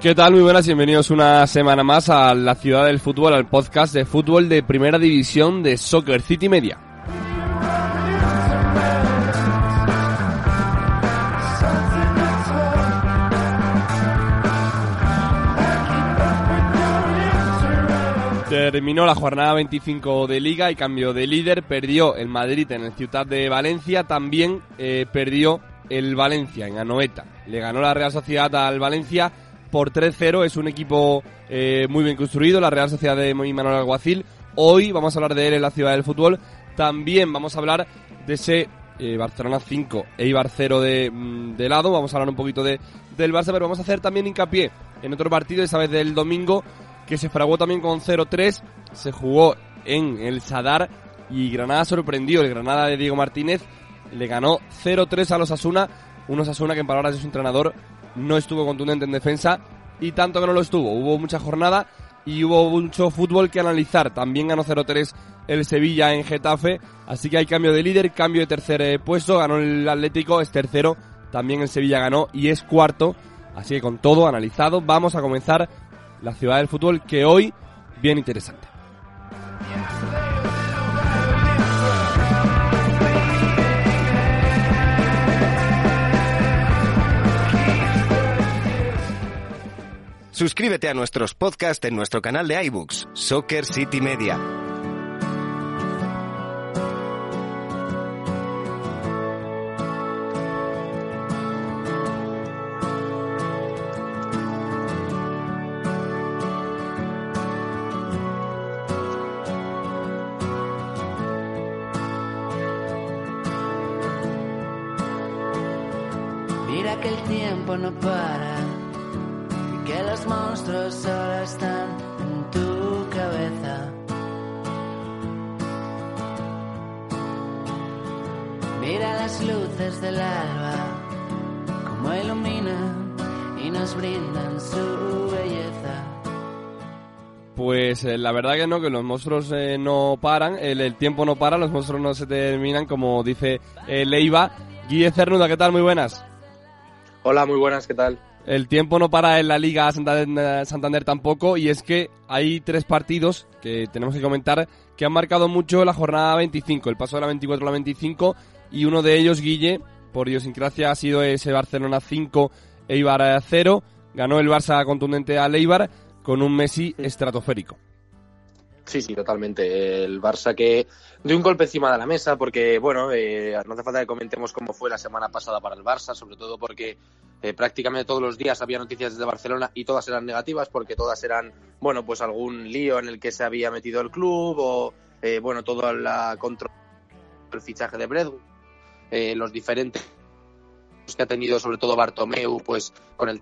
¿Qué tal? Muy buenas, bienvenidos una semana más a la ciudad del fútbol, al podcast de fútbol de primera división de Soccer City Media. Terminó la jornada 25 de Liga y cambio de líder. Perdió el Madrid en el Ciudad de Valencia. También eh, perdió el Valencia en Anoeta. Le ganó la Real Sociedad al Valencia por 3-0. Es un equipo eh, muy bien construido, la Real Sociedad de Manuel Alguacil. Hoy vamos a hablar de él en la ciudad del fútbol. También vamos a hablar de ese eh, Barcelona 5, Eibar 0 de, mm, de, lado. Vamos a hablar un poquito de, del Barça, pero vamos a hacer también hincapié en otro partido, esta vez del domingo, que se fraguó también con 0-3. Se jugó en el Sadar y Granada sorprendió. El Granada de Diego Martínez le ganó 0-3 a los Asuna. Unos Asuna que en palabras de su entrenador no estuvo contundente en defensa y tanto que no lo estuvo. Hubo mucha jornada y hubo mucho fútbol que analizar. También ganó 0-3 el Sevilla en Getafe, así que hay cambio de líder, cambio de tercer eh, puesto, ganó el Atlético, es tercero, también el Sevilla ganó y es cuarto. Así que con todo analizado, vamos a comenzar la ciudad del fútbol que hoy bien interesante. Suscríbete a nuestros podcasts en nuestro canal de iBooks, Soccer City Media. Los monstruos solo están en tu cabeza. Mira las luces del alba, como iluminan y nos brindan su belleza. Pues eh, la verdad que no, que los monstruos eh, no paran, el, el, tiempo no para, los monstruos no se terminan, como dice eh, Leiva. Guille Cernuda, ¿qué tal? Muy buenas. Hola, muy buenas, ¿qué tal? El tiempo no para en la Liga Santander, Santander, tampoco y es que hay tres partidos que tenemos que comentar que han marcado mucho la jornada 25, el paso de la 24 a la 25 y uno de ellos, Guille, por idiosincrasia ha sido ese Barcelona 5, Eibar 0, ganó el Barça contundente al Eibar con un Messi estratosférico. Sí, sí, totalmente. El Barça que de un golpe encima de la mesa, porque, bueno, eh, no hace falta que comentemos cómo fue la semana pasada para el Barça, sobre todo porque eh, prácticamente todos los días había noticias desde Barcelona y todas eran negativas, porque todas eran, bueno, pues algún lío en el que se había metido el club o, eh, bueno, todo la control el fichaje de Bredwood, los diferentes que ha tenido sobre todo Bartomeu, pues con el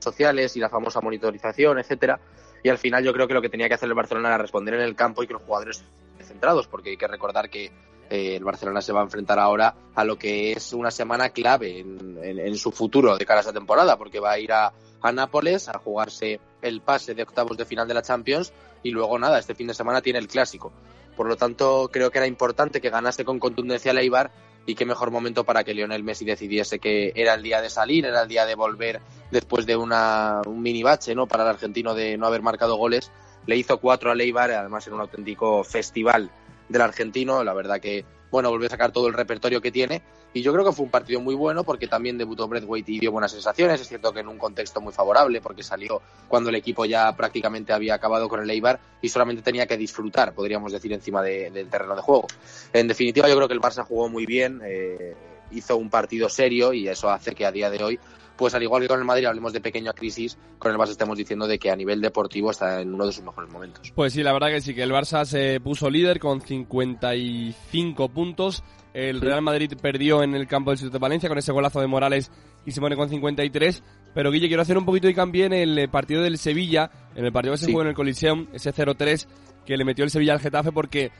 sociales y la famosa monitorización, etcétera y al final yo creo que lo que tenía que hacer el Barcelona era responder en el campo y que los jugadores centrados, porque hay que recordar que eh, el Barcelona se va a enfrentar ahora a lo que es una semana clave en, en, en su futuro de cara a esta temporada, porque va a ir a, a, Nápoles a jugarse el pase de octavos de final de la Champions y luego nada, este fin de semana tiene el clásico. Por lo tanto, creo que era importante que ganase con contundencia el Eibar y qué mejor momento para que Lionel Messi decidiese que era el día de salir, era el día de volver después de una, un mini bache ¿no? para el argentino de no haber marcado goles. Le hizo cuatro a Leibar, además en un auténtico festival del argentino. La verdad que, bueno, volvió a sacar todo el repertorio que tiene. Y yo creo que fue un partido muy bueno porque también debutó Braithwaite y dio buenas sensaciones. Es cierto que en un contexto muy favorable porque salió cuando el equipo ya prácticamente había acabado con el Eibar y solamente tenía que disfrutar, podríamos decir, encima de, del terreno de juego. En definitiva, yo creo que el Barça jugó muy bien, eh, hizo un partido serio y eso hace que a día de hoy pues al igual que con el Madrid hablemos de pequeña crisis, con el Barça estamos diciendo de que a nivel deportivo está en uno de sus mejores momentos. Pues sí, la verdad que sí, que el Barça se puso líder con 55 puntos. El Real Madrid perdió en el campo del Ciudad de Valencia con ese golazo de Morales y se pone con 53. Pero Guille, quiero hacer un poquito de cambio en el eh, partido del Sevilla, en el partido que se jugó en el Coliseum, ese 0-3 que le metió el Sevilla al Getafe porque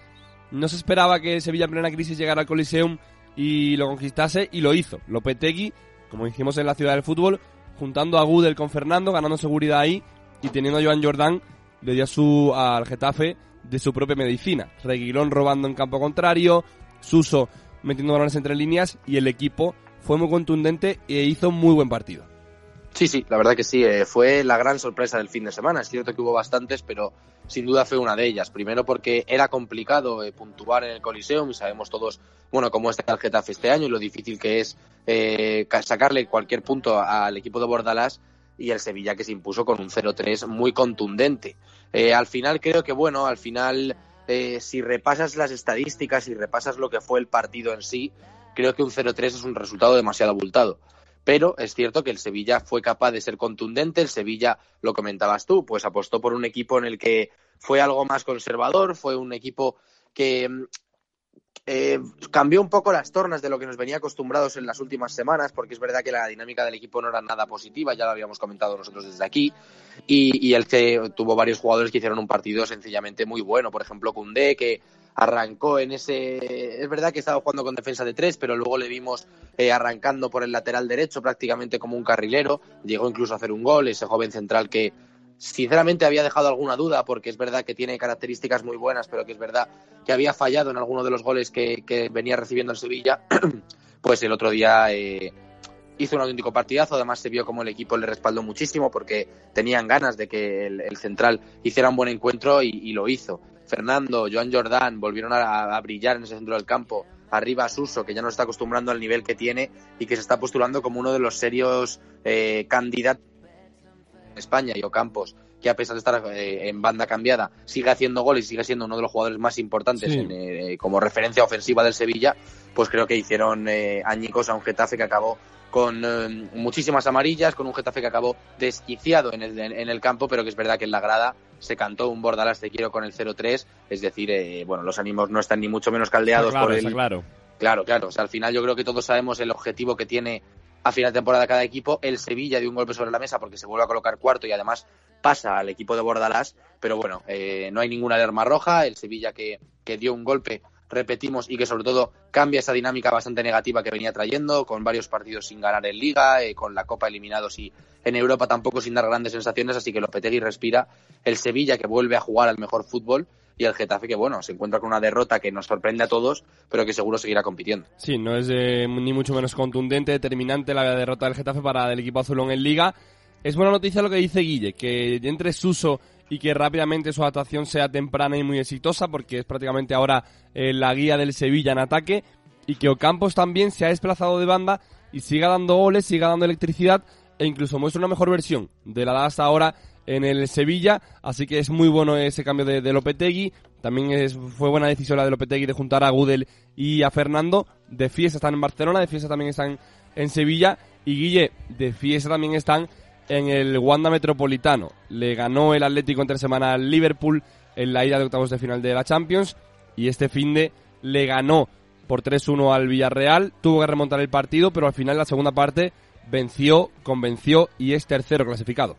no se esperaba que Sevilla en plena crisis llegara al Coliseum y lo conquistase y lo hizo. Lopetegui como dijimos en la ciudad del fútbol, juntando a Gudel con Fernando, ganando seguridad ahí y teniendo a Joan Jordan, le dio su, al Getafe de su propia medicina. Reguilón robando en campo contrario, Suso metiendo balones entre líneas y el equipo fue muy contundente e hizo muy buen partido. Sí, sí, la verdad que sí. Eh, fue la gran sorpresa del fin de semana. Es cierto que hubo bastantes, pero sin duda fue una de ellas. Primero porque era complicado eh, puntuar en el Coliseum y sabemos todos, bueno, cómo está el Getafe este año y lo difícil que es eh, sacarle cualquier punto al equipo de Bordalás y el Sevilla que se impuso con un 0-3 muy contundente. al final creo que, bueno, al final, si repasas las estadísticas y repasas lo que fue el partido en sí, creo que un 0-3 es un resultado demasiado abultado pero es cierto que el Sevilla fue capaz de ser contundente, el Sevilla, lo comentabas tú, pues apostó por un equipo en el que fue algo más conservador, fue un equipo que mm, eh, cambió un poco las tornas de lo que nos venía acostumbrados en las últimas semanas, porque es verdad que la dinámica del equipo no era nada positiva, ya lo habíamos comentado nosotros desde aquí, y, y el que tuvo varios jugadores que hicieron un partido sencillamente muy bueno, por ejemplo Cundé, que arrancó en ese. Es verdad que estaba jugando con defensa de tres, pero luego le vimos eh, arrancando por el lateral derecho prácticamente como un carrilero. Llegó incluso a hacer un gol, ese joven central que sinceramente había dejado alguna duda, porque es verdad que tiene características muy buenas, pero que es verdad que había fallado en alguno de los goles que, venía recibiendo el Sevilla. pues el otro día. Eh, hizo un auténtico partidazo, además se vio como el equipo le respaldó muchísimo porque tenían ganas de que el, central hiciera un buen encuentro y lo hizo. Fernando, Joan Jordan volvieron a, brillar en ese centro del campo. Arriba Suso, que ya no está acostumbrando al nivel que tiene y que se está postulando como uno de los serios eh, candidatos en España y Ocampos, que a pesar de estar eh, en banda cambiada, sigue haciendo goles y sigue siendo uno de los jugadores más importantes eh, como referencia ofensiva del Sevilla, pues creo que hicieron añicos a un Getafe que acabó con eh, muchísimas amarillas, con un Getafe que acabó desquiciado en el, en el campo, pero que es verdad que en la grada se cantó un Bordalás te quiero con el 0-3, es decir, eh, bueno, los ánimos no están ni mucho menos caldeados claro, por el... Claro, claro, claro, o sea, al final yo creo que todos sabemos el objetivo que tiene a final de temporada cada equipo, el Sevilla dio un golpe sobre la mesa porque se vuelve a colocar cuarto y además pasa al equipo de Bordalás, pero bueno, eh, no hay ninguna alarma roja, el Sevilla que, que dio un golpe repetimos, y que sobre todo cambia esa dinámica bastante negativa que venía trayendo, con varios partidos sin ganar en Liga, eh, con la Copa eliminados y en Europa tampoco sin dar grandes sensaciones, así que Lopetegui respira el Sevilla que vuelve a jugar al mejor fútbol y el Getafe que, bueno, se encuentra con una derrota que nos sorprende a todos, pero que seguro seguirá compitiendo. Sí, no es eh, ni mucho menos contundente, determinante la derrota del Getafe para el equipo azulón en Liga. Es buena noticia lo que dice Guille, que entre Suso y que rápidamente su adaptación sea temprana y muy exitosa porque es prácticamente ahora eh, la guía del Sevilla en ataque y que Ocampos también se ha desplazado de banda y siga dando goles, siga dando electricidad e incluso muestra una mejor versión de la hasta ahora en el Sevilla, así que es muy bueno ese cambio de, de Lopetegui, también es, fue buena decisión la de Lopetegui de juntar a Gudel y a Fernando, de fiesta están en Barcelona, de fiesta también están en Sevilla. Y Guille, de fiesta también están en el Wanda Metropolitano. Le ganó el Atlético entre semana al Liverpool en la ida de octavos de final de la Champions y este fin de le ganó por 3-1 al Villarreal. Tuvo que remontar el partido, pero al final la segunda parte venció, convenció y es tercero clasificado.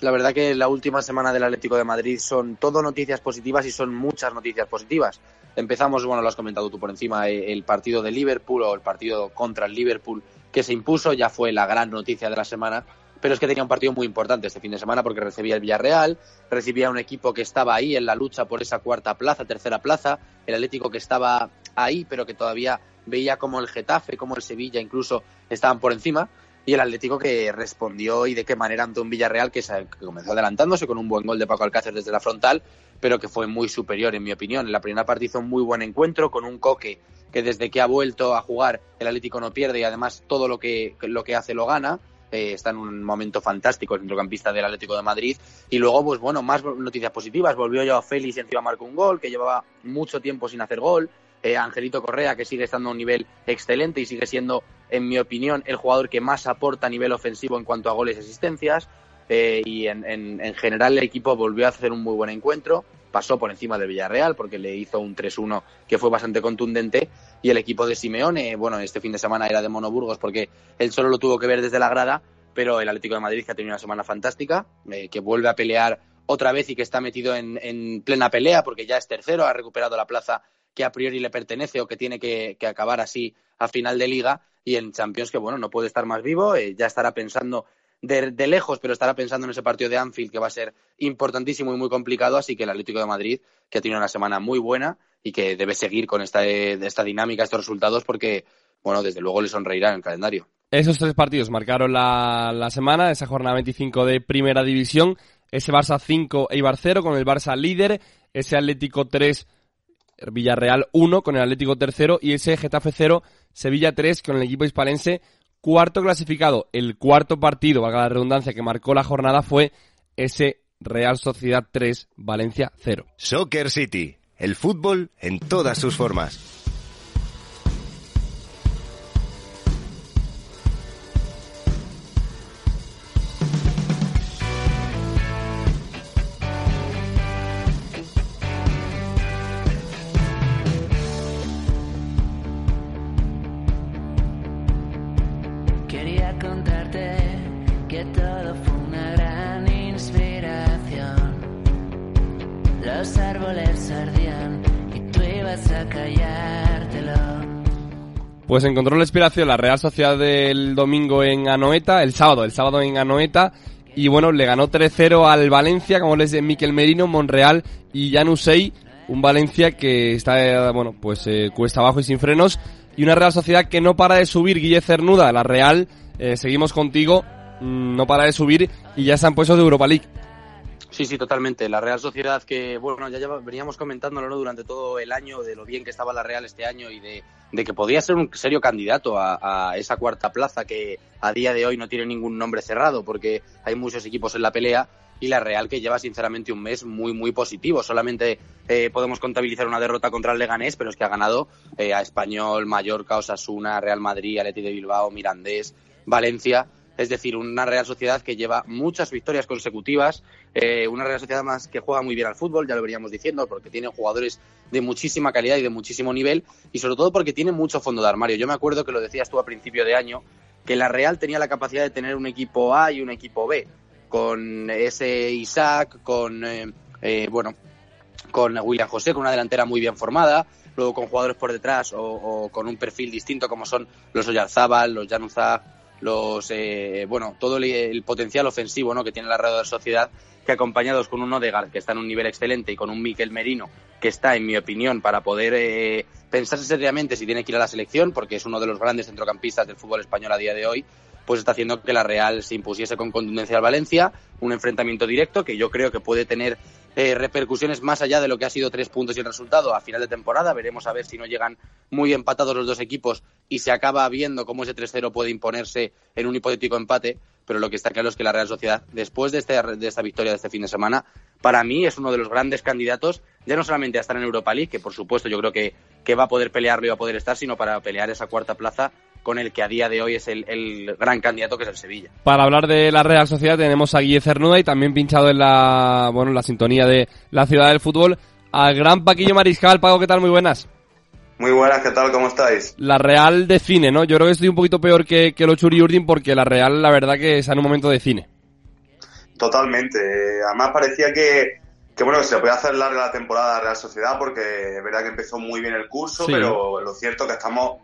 La verdad que la última semana del Atlético de Madrid son todo noticias positivas y son muchas noticias positivas. Empezamos, bueno, lo has comentado tú por encima, eh, el partido de Liverpool o el partido contra el Liverpool que se impuso, ya fue la gran noticia de la semana pero es que tenía un partido muy importante este fin de semana porque recibía el Villarreal, recibía un equipo que estaba ahí en la lucha por esa cuarta plaza, tercera plaza, el Atlético que estaba ahí, pero que todavía veía como el Getafe, como el Sevilla incluso estaban por encima, y el Atlético que respondió y de qué manera ante un Villarreal que, comenzó adelantándose con un buen gol de Paco Alcácer desde la frontal, pero que fue muy superior en mi opinión. En la primera parte hizo un muy buen encuentro con un Coque que desde que ha vuelto a jugar el Atlético no pierde y además todo lo que, lo que hace lo gana eh, está en un momento fantástico el centrocampista del Atlético de Madrid. Y luego, pues bueno, más noticias positivas. Volvió a Félix y encima marcó un gol, que llevaba mucho tiempo sin hacer gol. eh, Angelito Correa, que sigue estando a un nivel excelente y sigue siendo, en mi opinión, el jugador que más aporta a nivel ofensivo en cuanto a goles y asistencias. Eh, y en, en, general el equipo volvió a hacer un muy buen encuentro, pasó por encima del Villarreal porque le hizo un 3-1 que fue bastante contundente. Y el equipo de Simeone, bueno, este fin de semana era de Monoburgos porque él solo lo tuvo que ver desde la grada, pero el Atlético de Madrid que ha tenido una semana fantástica, eh, que vuelve a pelear otra vez y que está metido en, en, plena pelea porque ya es tercero, ha recuperado la plaza que a priori le pertenece o que tiene que, que acabar así a final de liga. Y en Champions que bueno no puede estar más vivo, eh, ya estará pensando de, lejos, pero estará pensando en ese partido de Anfield que va a ser importantísimo y muy complicado, así que el Atlético de Madrid, que ha tenido una semana muy buena y que debe seguir con esta, esta dinámica, estos resultados, porque, bueno, desde luego le sonreirá en el calendario. Esos tres partidos marcaron la, la semana, esa jornada 25 de Primera División, ese Barça 5, Eibar 0, con el Barça líder, ese Atlético 3, Villarreal 1, con el Atlético tercero, y ese Getafe 0, Sevilla 3, con el equipo hispalense cuarto clasificado. El cuarto partido, valga la redundancia, que marcó la jornada fue ese Real Sociedad 3, Valencia 0. Soccer City, el fútbol en todas sus formas. Pues encontró la inspiración la Real Sociedad del domingo en Anoeta, el sábado, el sábado en Anoeta, y bueno, le ganó 3-0 al Valencia, como les de Miquel Merino, Monreal y Janusei, un Valencia que está, bueno, pues eh, cuesta abajo y sin frenos, y una Real Sociedad que no para de subir, Guille Cernuda, la Real, eh, seguimos contigo, mm, no para de subir y ya se han puesto de Europa League. Sí, sí, totalmente. La Real Sociedad que, bueno, ya, veníamos comentándolo ¿no? durante todo el año de lo bien que estaba la Real este año y de, que podía ser un serio candidato a, esa cuarta plaza que a día de hoy no tiene ningún nombre cerrado porque hay muchos equipos en la pelea y la Real que lleva sinceramente un mes muy, muy positivo. Solamente eh, podemos contabilizar una derrota contra el Leganés, pero es que ha ganado eh, a Español, Mallorca, Osasuna, Real Madrid, Atleti de Bilbao, Mirandés, Valencia es decir, una Real Sociedad que lleva muchas victorias consecutivas, eh, una Real Sociedad más que juega muy bien al fútbol, ya lo veníamos diciendo, porque tiene jugadores de muchísima calidad y de muchísimo nivel, y sobre todo porque tiene mucho fondo de armario. Yo me acuerdo que lo decías tú a principio de año, que la Real tenía la capacidad de tener un equipo A y un equipo B, con ese Isaac, con, eh, eh, bueno, con William José, con una delantera muy bien formada, luego con jugadores por detrás o, con un perfil distinto como son los Oyarzábal, los Januzaj, los eh, bueno todo el, potencial ofensivo ¿no? que tiene la Real Sociedad que acompañados con un Odegaard que está en un nivel excelente y con un Miquel Merino que está en mi opinión para poder eh, pensarse seriamente si tiene que ir a la selección porque es uno de los grandes centrocampistas del fútbol español a día de hoy pues está haciendo que la Real se impusiese con contundencia al Valencia un enfrentamiento directo que yo creo que puede tener eh, repercusiones más allá de lo que ha sido tres puntos y el resultado a final de temporada. Veremos a ver si no llegan muy empatados los dos equipos y se acaba viendo cómo ese 3-0 puede imponerse en un hipotético empate. Pero lo que está claro es que la Real Sociedad, después de, este, de esta victoria de este fin de semana, para mí es uno de los grandes candidatos, ya no solamente a estar en Europa League, que por supuesto yo creo que, que va a poder pelearlo y va a poder estar, sino para pelear esa cuarta plaza con el que a día de hoy es el, gran candidato que es el Sevilla. Para hablar de la Real Sociedad tenemos a Guille Cernuda y también pinchado en la, bueno, la sintonía de la ciudad del fútbol al gran Paquillo Mariscal. Pago, ¿qué tal? Muy buenas. Muy buenas, ¿qué tal? ¿Cómo estáis? La Real de cine, ¿no? Yo creo que estoy un poquito peor que, que lo Churi Urdin porque la Real, la verdad, que está en un momento de cine. Totalmente. Además parecía que, que bueno, se le podía hacer larga la temporada a la Real Sociedad porque es verdad que empezó muy bien el curso, pero lo cierto es que estamos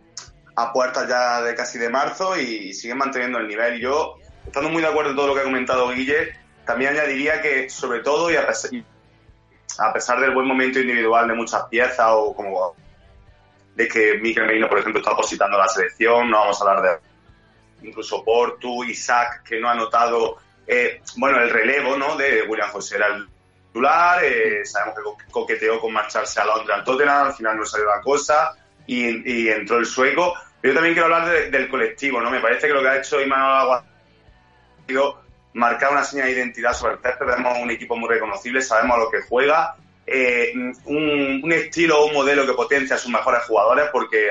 a puertas ya de casi de marzo y siguen manteniendo el nivel. Yo, estando muy de acuerdo en todo lo que ha comentado Guille, también añadiría que, sobre todo, y a pesar, del buen momento individual de muchas piezas o como de que Miguel Merino, por ejemplo, está positando la selección, no vamos a hablar de incluso Portu, Isaac, que no ha notado, eh, bueno, el relevo, ¿no? De William José era el titular, eh, sabemos que coqueteó con marcharse a Londres al Tottenham, al final no salió la cosa y entró el sueco, yo también quiero hablar del colectivo, ¿no? Me parece que lo que ha hecho Imanol Agua ha sido marcar una señal de identidad sobre el césped. Vemos un equipo muy reconocible, sabemos a lo que juega. eh, un, estilo o un modelo que potencia a sus mejores jugadores, porque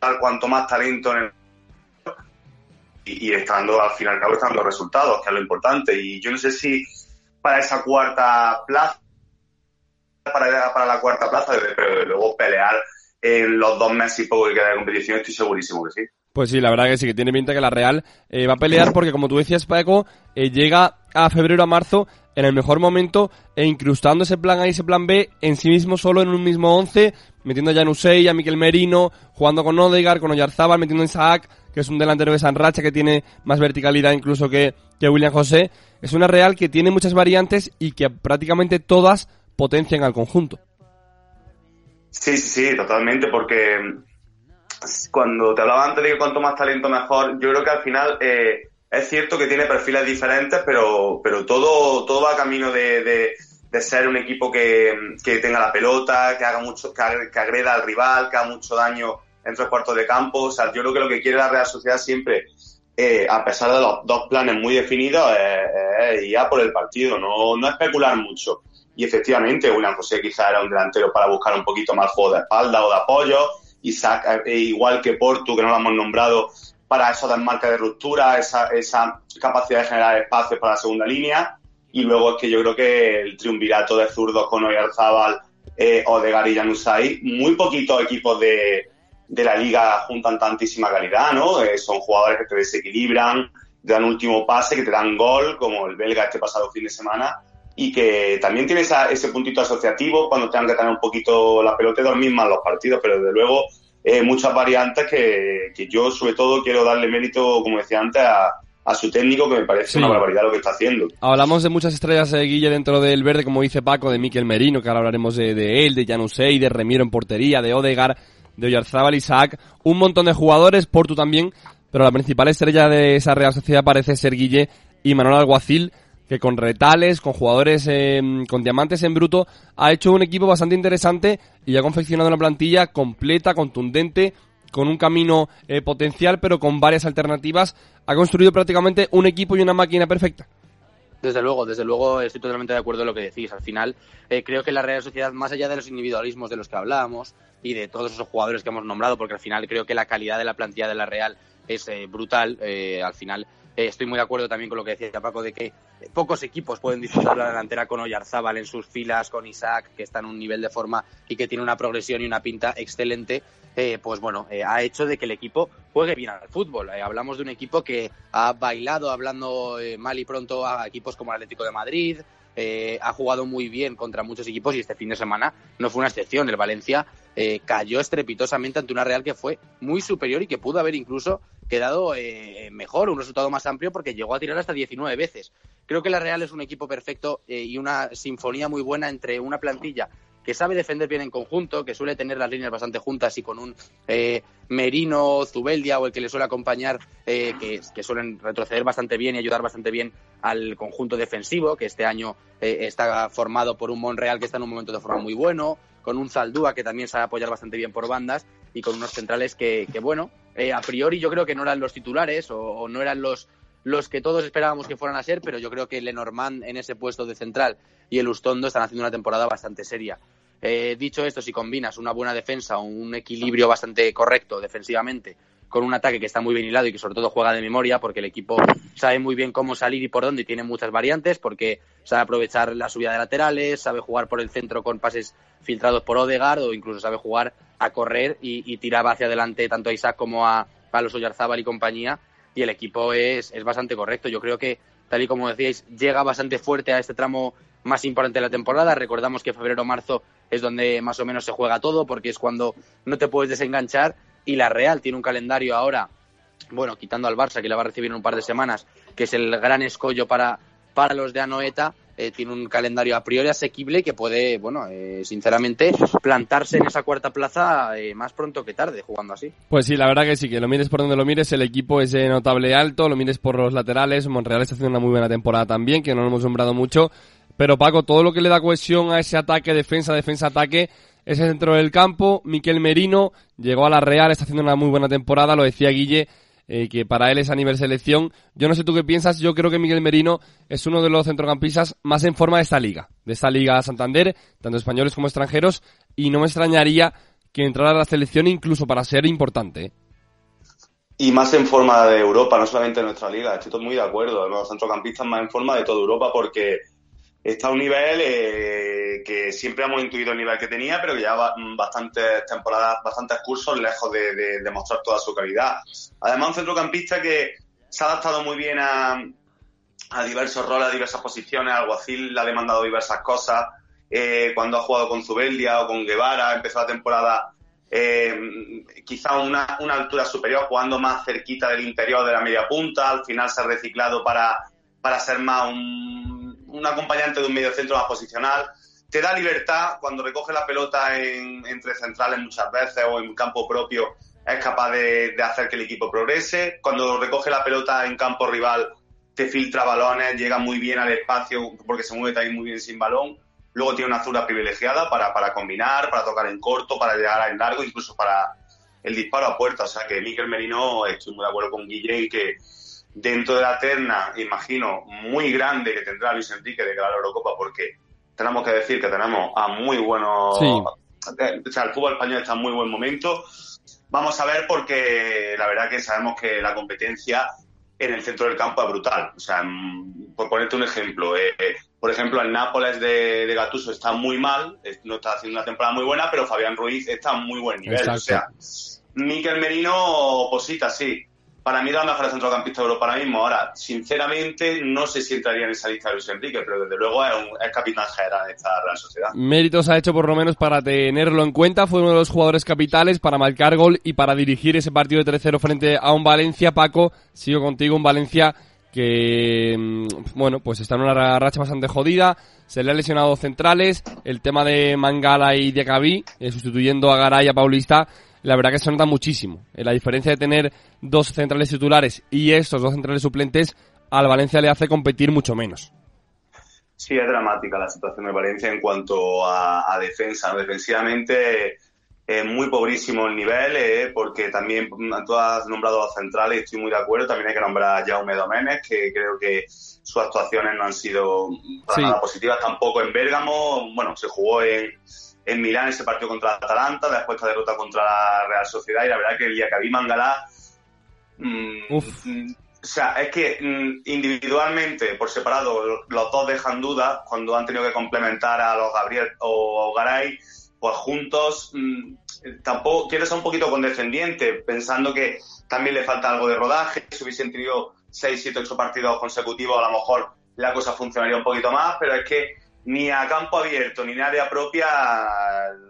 al cuanto más talento en el y, y estando al final cabo están los resultados, que es lo importante. Y yo no sé si para esa cuarta plaza, para, para la cuarta plaza, pero luego pelear en los dos meses y poco que queda de competición, estoy segurísimo que sí. Pues sí, la verdad que sí, que tiene pinta que la Real eh, va a pelear porque, como tú decías, Paco, eh, llega a febrero a marzo en el mejor momento e incrustando ese plan A y ese plan B en sí mismo solo en un mismo once, metiendo a Janusei, a Miquel Merino, jugando con Odegar, con Oyarzábal, metiendo a Isaac, que es un delantero de San Racha que tiene más verticalidad incluso que, que William José. Es una Real que tiene muchas variantes y que prácticamente todas potencian al conjunto. Sí, sí, sí, totalmente, porque cuando te hablaba antes de que cuanto más talento mejor, yo creo que al final eh, es cierto que tiene perfiles diferentes, pero, pero todo, todo va camino de, de, ser un equipo que, que, tenga la pelota, que haga mucho, que, agreda al rival, que haga mucho daño en tres cuartos de campo. O sea, yo creo que lo que quiere la Real Sociedad siempre, eh, a pesar de los dos planes muy definidos, es, ir a por el partido, no, no especular mucho. Y efectivamente, William José quizá era un delantero para buscar un poquito más juego de espalda o de apoyo. Isaac, eh, igual que Portu, que no lo hemos nombrado, para eso desmarca de ruptura, esa, esa capacidad de generar espacios para la segunda línea. Y luego es que yo creo que el triunvirato de zurdos con Oyarzábal, eh, Odegar y Janusay, muy poquitos equipos de, de la liga juntan tantísima calidad, ¿no? Eh, son jugadores que te desequilibran, te dan último pase, que te dan gol, como el belga este pasado fin de semana, y que también tiene ese puntito asociativo cuando tengan que tener un poquito la pelota y dormir más los partidos, pero desde luego eh, muchas variantes que, que, yo sobre todo quiero darle mérito, como decía antes, a, a su técnico, que me parece una barbaridad lo que está haciendo. Hablamos de muchas estrellas, de Guille, dentro del verde, como dice Paco, de Miquel Merino, que ahora hablaremos de, de él, de Janusei, de Remiro en portería, de Odegar, de Oyarzábal, Isaac, un montón de jugadores, Portu también, pero la principal estrella de esa Real Sociedad parece ser Guille y Manuel Alguacil, que con retales, con jugadores eh, con diamantes en bruto, ha hecho un equipo bastante interesante y ha confeccionado una plantilla completa, contundente, con un camino eh, potencial, pero con varias alternativas. Ha construido prácticamente un equipo y una máquina perfecta. Desde luego, desde luego estoy totalmente de acuerdo en lo que decís. Al final, eh, creo que la Real Sociedad, más allá de los individualismos de los que hablábamos y de todos esos jugadores que hemos nombrado, porque al final creo que la calidad de la plantilla de la Real es brutal, al final eh, estoy muy de acuerdo también con lo que decía Paco de que pocos equipos pueden disfrutar la delantera con Oyarzábal en sus filas, con Isaac, que está en un nivel de forma y que tiene una progresión y una pinta excelente. Eh, pues bueno, eh, ha hecho de que el equipo juegue bien al fútbol. hablamos de un equipo que ha bailado, hablando mal y pronto, a equipos como el Atlético de Madrid, ha jugado muy bien contra muchos equipos y este fin de semana no fue una excepción. El Valencia cayó estrepitosamente ante una Real que fue muy superior y que pudo haber incluso quedado eh, mejor, un resultado más amplio porque llegó a tirar hasta 19 veces. Creo que la Real es un equipo perfecto eh, y una sinfonía muy buena entre una plantilla que sabe defender bien en conjunto, que suele tener las líneas bastante juntas y con un eh, Merino, Zubeldia o el que le suele acompañar, que, suelen retroceder bastante bien y ayudar bastante bien al conjunto defensivo, que este año está formado por un Monreal que está en un momento de forma muy bueno, con un Zaldúa que también sabe apoyar bastante bien por bandas y con unos centrales que, bueno, eh, a priori yo creo que no eran los titulares o, no eran los, los que todos esperábamos que fueran a ser, pero yo creo que Lenormand en ese puesto de central y el Ustondo están haciendo una temporada bastante seria. Eh, dicho esto, si combinas una buena defensa un equilibrio bastante correcto defensivamente con un ataque que está muy bien hilado y que sobre todo juega de memoria porque el equipo sabe muy bien cómo salir y por dónde y tiene muchas variantes porque sabe aprovechar la subida de laterales, sabe jugar por el centro con pases filtrados por Odegaard o incluso sabe jugar a correr y, tirar hacia adelante tanto a Isaac como a Palos Oyarzábal y compañía y el equipo es, es bastante correcto. Yo creo que, tal y como decíais, llega bastante fuerte a este tramo más importante de la temporada. Recordamos que febrero-marzo es donde más o menos se juega todo porque es cuando no te puedes desenganchar y la Real tiene un calendario ahora, bueno, quitando al Barça que la va a recibir en un par de semanas, que es el gran escollo para, para los de Anoeta, eh, tiene un calendario a priori asequible que puede, bueno, eh, sinceramente, plantarse en esa cuarta plaza eh, más pronto que tarde, jugando así. Pues sí, la verdad que sí, que lo mires por donde lo mires, el equipo es de notable alto, lo mires por los laterales, Monreal está haciendo una muy buena temporada también, que no lo hemos nombrado mucho, pero Paco, todo lo que le da cohesión a ese ataque, defensa, defensa, ataque, es el centro del campo, Miquel Merino, llegó a la Real, está haciendo una muy buena temporada, lo decía Guille, eh, que para él es a nivel selección. Yo no sé tú qué piensas, yo creo que Miguel Merino es uno de los centrocampistas más en forma de esta liga, de esta liga Santander, tanto españoles como extranjeros, y no me extrañaría que entrara a la selección incluso para ser importante. ¿eh? Y más en forma de Europa, no solamente de nuestra liga, estoy muy de acuerdo, los centrocampistas más en forma de toda Europa porque está a un nivel eh, que siempre hemos intuido el nivel que tenía, pero que lleva bastantes temporadas, bastantes cursos lejos de, demostrar toda su calidad. Además, un centrocampista que se ha adaptado muy bien a, diversos roles, a diversas posiciones. Alguacil le ha demandado diversas cosas. Eh, cuando ha jugado con Zubeldia o con Guevara, empezó la temporada eh, quizá una, una altura superior, jugando más cerquita del interior de la media punta. Al final se ha reciclado para, para ser más un un acompañante de un medio centro más posicional. Te da libertad cuando recoge la pelota en, entre centrales muchas veces o en campo propio. Es capaz de, hacer que el equipo progrese. Cuando recoge la pelota en campo rival, te filtra balones, llega muy bien al espacio porque se mueve también muy bien sin balón. Luego tiene una zurda privilegiada para, para combinar, para tocar en corto, para llegar en largo, incluso para el disparo a puerta. O sea que Miquel Merino, estoy muy de acuerdo con Guillén que dentro de la terna, imagino, muy grande que tendrá Luis Enrique de cara a la Eurocopa, porque tenemos que decir que tenemos a muy buenos. Eh, o sea, el fútbol español está en muy buen momento. Vamos a ver, porque la verdad que sabemos que la competencia en el centro del campo es brutal. O sea, mm, por ponerte un ejemplo, eh, eh, por ejemplo, el Nápoles de, de, Gattuso está muy mal, no está haciendo una temporada muy buena, pero Fabián Ruiz está en muy buen nivel. O sea, Miquel Merino, posita, sí para mí era la mejor centrocampista de Europa ahora mismo. Ahora, sinceramente, no sé si entraría en esa lista de Luis Enrique, pero desde luego es, un, es capitán general de esta Real Sociedad. Méritos ha hecho por lo menos para tenerlo en cuenta. Fue uno de los jugadores capitales para marcar gol y para dirigir ese partido de 3-0 frente a un Valencia. Paco, sigo contigo, un Valencia que, mm, bueno, pues está en una racha bastante jodida. Se le ha lesionado centrales. El tema de Mangala y Diacabí, eh, sustituyendo a Garay y a Paulista la verdad que se nota muchísimo. Eh, la diferencia de tener dos centrales titulares y estos dos centrales suplentes al Valencia le hace competir mucho menos. Sí, es dramática la situación de Valencia en cuanto a, defensa. Defensivamente es muy pobrísimo el nivel, eh, porque también tú has nombrado a centrales y estoy muy de acuerdo. También hay que nombrar a Jaume Doménez, que creo que sus actuaciones no han sido nada positivas tampoco en Bérgamo. Bueno, se jugó en, en Milán ese partido contra Atalanta, después esta derrota contra la Real Sociedad y la verdad que el Yacabí Mangalá mmm, o sea, es que mm, individualmente, por separado, los dos dejan dudas cuando han tenido que complementar a los Gabriel o Garay, pues juntos mm, tampoco quiero ser un poquito condescendiente, pensando que también le falta algo de rodaje, si hubiesen tenido 6, 7, 8 partidos consecutivos, a lo mejor la cosa funcionaría un poquito más, pero es que ni a campo abierto ni en área propia,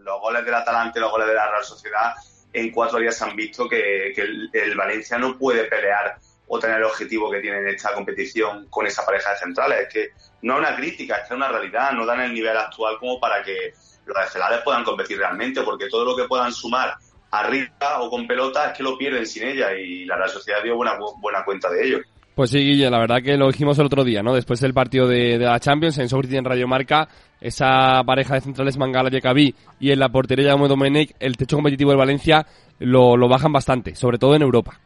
los goles del Atalante, los goles de la Real Sociedad, en cuatro días han visto que, el, Valencia no puede pelear o tener el objetivo que tiene en esta competición con esa pareja de centrales. Es que no es una crítica, es que es una realidad, no dan el nivel actual como para que los estelares puedan competir realmente, porque todo lo que puedan sumar arriba o con pelota es que lo pierden sin ella y la Real Sociedad dio buena, buena cuenta de ello. Pues sí, Guille, la verdad que lo dijimos el otro día, ¿no? Después del partido de, la Champions, en Soccer en Radio Marca, esa pareja de centrales Mangala y y en la portería de Domenech, el techo competitivo del Valencia lo, bajan bastante, sobre todo en Europa.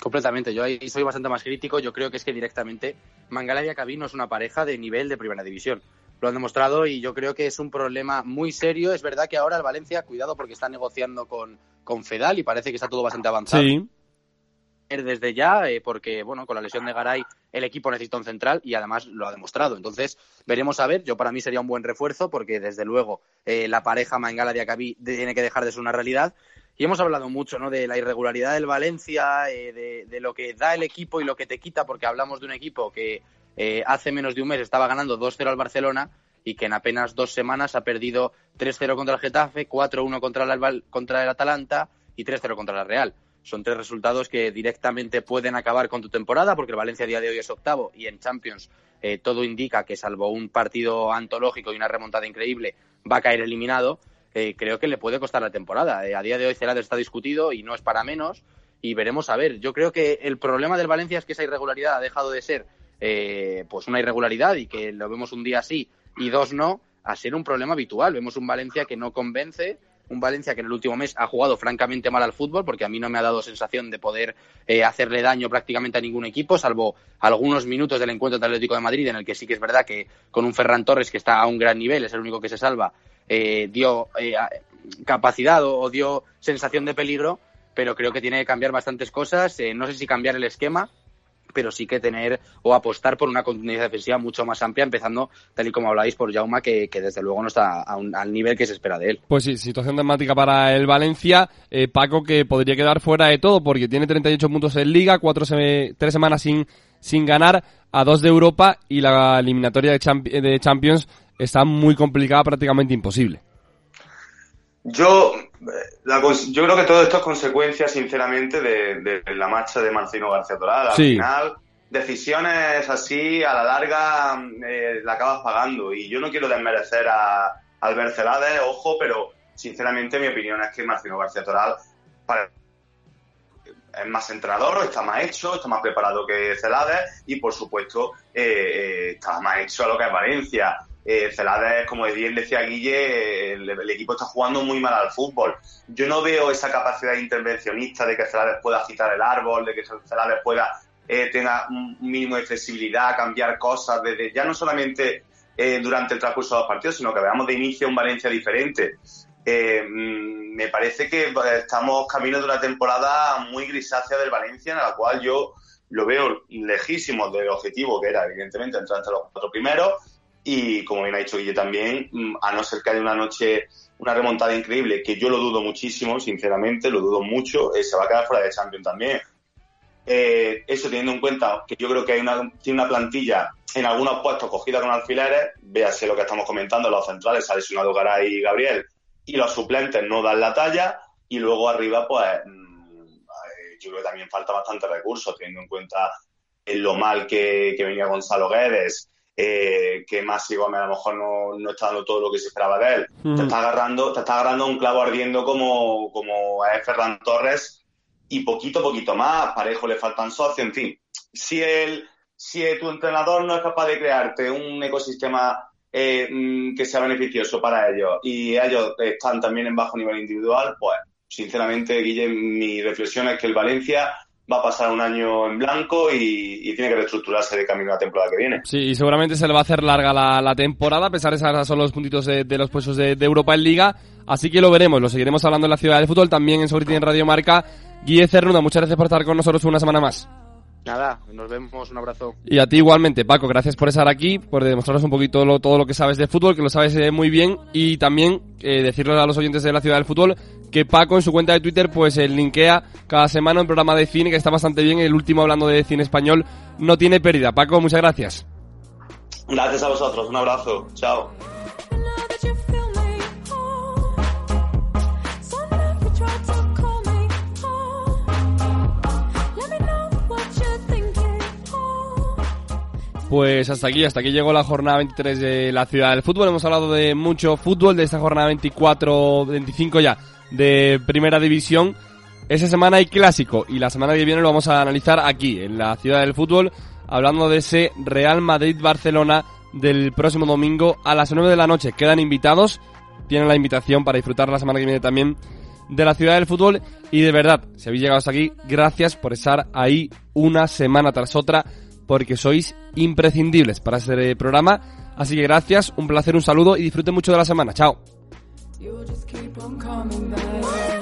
Completamente, yo ahí soy bastante más crítico. Yo creo que es que directamente Mangala y Acabí no es una pareja de nivel de primera división. Lo han demostrado y yo creo que es un problema muy serio. Es verdad que ahora el Valencia, cuidado porque está negociando con, con Fedal y parece que está todo bastante avanzado. Sí desde ya, eh, porque bueno, con la lesión de Garay el equipo necesita un central y además lo ha demostrado. Entonces, veremos a ver. Yo para mí sería un buen refuerzo porque desde luego eh, la pareja Mangala de Acabí tiene que dejar de ser una realidad. Y hemos hablado mucho ¿no? de la irregularidad del Valencia, eh, de, lo que da el equipo y lo que te quita, porque hablamos de un equipo que hace menos de un mes estaba ganando 2-0 al Barcelona y que en apenas dos semanas ha perdido 3-0 contra el Getafe, 4-1 contra el, contra el Atalanta y 3-0 contra la Real. Son tres resultados que directamente pueden acabar con tu temporada, porque el Valencia a día de hoy es octavo y en Champions eh, todo indica que, salvo un partido antológico y una remontada increíble, va a caer eliminado. Eh, creo que le puede costar la temporada. Eh, a día de hoy Celado está discutido y no es para menos. Y veremos a ver. Yo creo que el problema del Valencia es que esa irregularidad ha dejado de ser pues una irregularidad y que lo vemos un día sí y dos no, a ser un problema habitual. Vemos un Valencia que no convence, un Valencia que en el último mes ha jugado francamente mal al fútbol, porque a mí no me ha dado sensación de poder eh, hacerle daño prácticamente a ningún equipo, salvo algunos minutos del encuentro Atlético de Madrid, en el que sí que es verdad que con un Ferran Torres que está a un gran nivel, es el único que se salva, eh, dio eh, capacidad o, dio sensación de peligro, pero creo que tiene que cambiar bastantes cosas. no sé si cambiar el esquema, pero sí que tener o apostar por una continuidad defensiva mucho más amplia, empezando, tal y como habláis, por Jauma, que, desde luego no está al nivel que se espera de él. Pues sí, situación dramática para el Valencia. Eh, Paco, que podría quedar fuera de todo, porque tiene 38 puntos en Liga, cuatro tres semanas sin, sin ganar, a dos de Europa, y la eliminatoria de, de Champions está muy complicada, prácticamente imposible. Yo, yo creo que todo esto es consecuencia, sinceramente, de, la marcha de Marcino García Toral. Al final, decisiones así, a la larga, eh, la acabas pagando. Y yo no quiero desmerecer a Albert Celades, ojo, pero sinceramente mi opinión es que Marcino García Toral es más entrenador, está más hecho, está más preparado que Celades y, por supuesto, eh, eh, está más hecho a lo que es Valencia eh, como bien decía Guille, el, equipo está jugando muy mal al fútbol. Yo no veo esa capacidad intervencionista de que Celades pueda citar el árbol, de que Celades pueda eh, tener un mínimo de flexibilidad, cambiar cosas, desde ya no solamente eh, durante el transcurso de los partidos, sino que veamos de inicio un Valencia diferente. Eh, mm, me parece que estamos camino de una temporada muy grisácea del Valencia, en la cual yo lo veo lejísimo del objetivo, que era evidentemente entrar entre los cuatro primeros, y como bien ha dicho Guille también, mm, a no ser que haya una noche, una remontada increíble, que yo lo dudo muchísimo, sinceramente, lo dudo mucho, eh, se va a quedar fuera de Champions también. Eh, eso teniendo en cuenta que yo creo que hay una, tiene una plantilla en algunos puestos cogida con alfileres, véase lo que estamos comentando, los centrales, ha lesionado Garay y Gabriel, y los suplentes no dan la talla, y luego arriba, pues, mm, eh, yo creo que también falta bastante recursos, teniendo en cuenta lo mal que, que venía Gonzalo Guedes, eh, que Masi Gómez a lo mejor no, está dando todo lo que se esperaba de él. Te está agarrando, te está agarrando un clavo ardiendo como, como es Ferran Torres y poquito a poquito más. Parejo le faltan socios, en fin. Si el, si tu entrenador no es capaz de crearte un ecosistema eh, mm, que sea beneficioso para ellos y ellos están también en bajo nivel individual, pues sinceramente, Guille, mi reflexión es que el Valencia va a pasar un año en blanco y, tiene que reestructurarse de camino a la temporada que viene. Sí, y seguramente se le va a hacer larga la, temporada, a pesar de que son los puntitos de, los puestos de, Europa en Liga. Así que lo veremos, lo seguiremos hablando en la ciudad del fútbol, también en Sobre en Radio Marca. Guille Cernuda, muchas gracias por estar con nosotros una semana más. Nada, nos vemos, un abrazo. Y a ti igualmente, Paco, gracias por estar aquí, por demostrarnos un poquito todo lo que sabes de fútbol, que lo sabes eh, muy bien, y también eh, decirle a los oyentes de la ciudad del fútbol que Paco en su cuenta de Twitter pues el linkea cada semana un programa de cine que está bastante bien, el último hablando de cine español no tiene pérdida. Paco, muchas gracias. Gracias a vosotros, un abrazo, chao. Pues hasta aquí, hasta aquí llegó la jornada 23 de la ciudad del fútbol. Hemos hablado de mucho fútbol, de esta jornada 24, 25 ya de primera división. Esa semana hay clásico y la semana que viene lo vamos a analizar aquí, en la ciudad del fútbol, hablando de ese Real Madrid-Barcelona del próximo domingo a las 9 de la noche. Quedan invitados, tienen la invitación para disfrutar la semana que viene también de la ciudad del fútbol y de verdad, si habéis llegado hasta aquí, gracias por estar ahí una semana tras otra porque sois imprescindibles para este programa. Así que gracias, un placer, un saludo y disfruten mucho de la semana. Chao. You'll just keep on coming back.